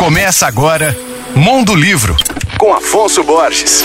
Começa agora Mundo Livro, com Afonso Borges.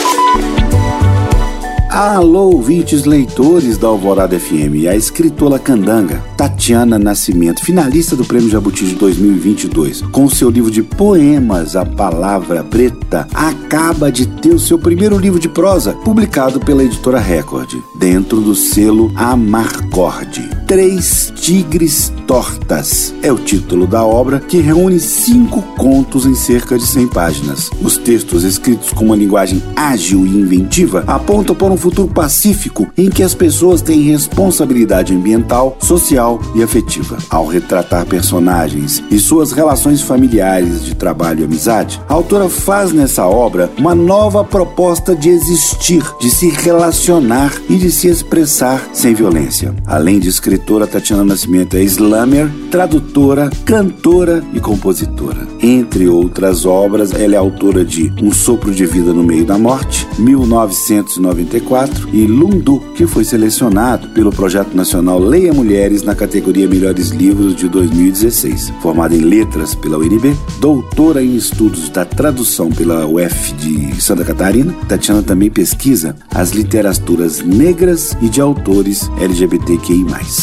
Alô, ouvintes leitores da Alvorada FM, a escritora candanga Tatiana Nascimento, finalista do Prêmio Jabuti de 2022, com seu livro de poemas A Palavra Preta, acaba de ter o seu primeiro livro de prosa, publicado pela editora Record, dentro do selo Amarcord. Três Tigres Tortas é o título da obra, que reúne cinco contos em cerca de 100 páginas. Os textos, escritos com uma linguagem ágil e inventiva, apontam para um futuro pacífico em que as pessoas têm responsabilidade ambiental, social e afetiva. Ao retratar personagens e suas relações familiares de trabalho e amizade, a autora faz nessa obra uma nova proposta de existir, de se relacionar e de se expressar sem violência. Além de escritora, Tatiana Nascimento é slammer, tradutora, cantora e compositora. Entre outras obras, ela é autora de Um Sopro de Vida no Meio da Morte, 1994, e Lundu, que foi selecionado pelo Projeto Nacional Leia Mulheres na categoria Melhores Livros de 2016. Formada em Letras pela UNB, doutora em Estudos da Tradução pela UF de Santa Catarina, Tatiana também pesquisa as literaturas negras e de autores LGBTQI+.